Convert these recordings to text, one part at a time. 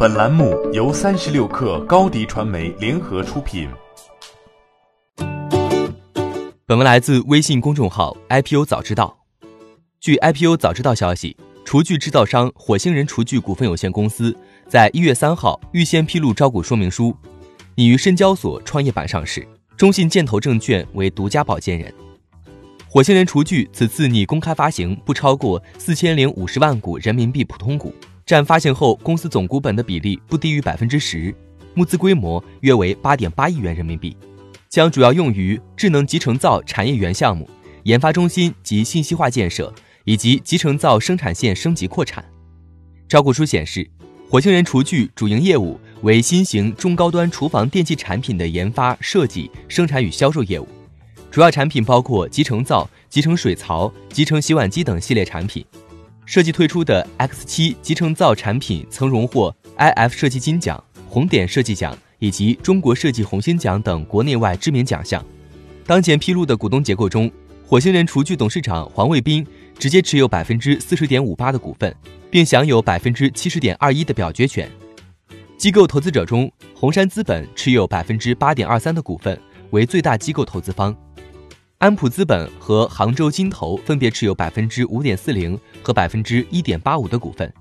本栏目由三十六氪高低传媒联合出品。本文来自微信公众号 IPO 早知道。据 IPO 早知道消息，厨具制造商火星人厨具股份有限公司在一月三号预先披露招股说明书，拟于深交所创业板上市，中信建投证券为独家保荐人。火星人厨具此次拟公开发行不超过四千零五十万股人民币普通股，占发行后公司总股本的比例不低于百分之十，募资规模约为八点八亿元人民币，将主要用于智能集成灶产业园项目、研发中心及信息化建设，以及集成灶生产线升级扩产。招股书显示，火星人厨具主营业务为新型中高端厨房电器产品的研发、设计、生产与销售业务。主要产品包括集成灶、集成水槽、集成洗碗机等系列产品。设计推出的 X7 集成灶产品曾荣获 iF 设计金奖、红点设计奖以及中国设计红星奖等国内外知名奖项。当前披露的股东结构中，火星人厨具董事长黄卫斌直接持有百分之四十点五八的股份，并享有百分之七十点二一的表决权。机构投资者中，红杉资本持有百分之八点二三的股份，为最大机构投资方。安普资本和杭州金投分别持有百分之五点四零和百分之一点八五的股份。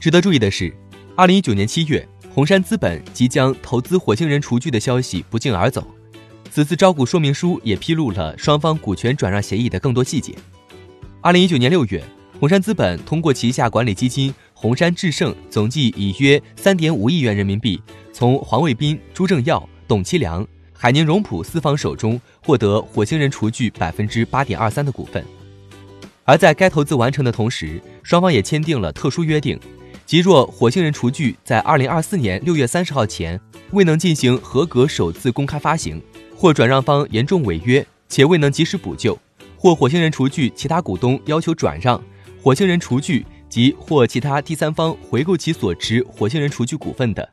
值得注意的是，二零一九年七月，红杉资本即将投资火星人厨具的消息不胫而走。此次招股说明书也披露了双方股权转让协议的更多细节。二零一九年六月，红杉资本通过旗下管理基金红杉智盛，总计以约三点五亿元人民币，从黄卫斌、朱正耀、董其良。海宁荣普四方手中获得火星人厨具百分之八点二三的股份，而在该投资完成的同时，双方也签订了特殊约定，即若火星人厨具在二零二四年六月三十号前未能进行合格首次公开发行，或转让方严重违约且未能及时补救，或火星人厨具其他股东要求转让，火星人厨具及或其他第三方回购其所持火星人厨具股份的，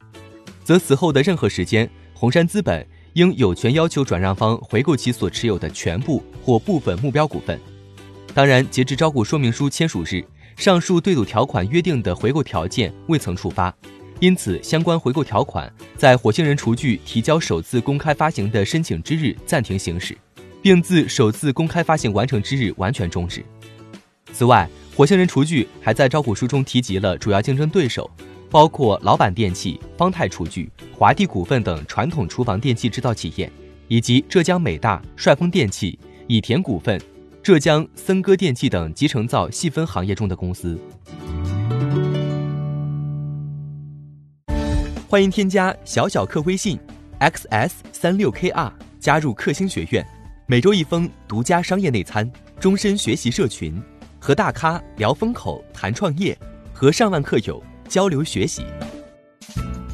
则此后的任何时间，红杉资本。应有权要求转让方回购其所持有的全部或部分目标股份。当然，截至招股说明书签署日，上述对赌条款约定的回购条件未曾触发，因此相关回购条款在火星人厨具提交首次公开发行的申请之日暂停行使，并自首次公开发行完成之日完全终止。此外，火星人厨具还在招股书中提及了主要竞争对手。包括老板电器、方太厨具、华帝股份等传统厨房电器制造企业，以及浙江美大、帅丰电器、以田股份、浙江森歌电器等集成灶细分行业中的公司。欢迎添加小小客微信 xs 三六 kr 加入克星学院，每周一封独家商业内参，终身学习社群，和大咖聊风口、谈创业，和上万客友。交流学习，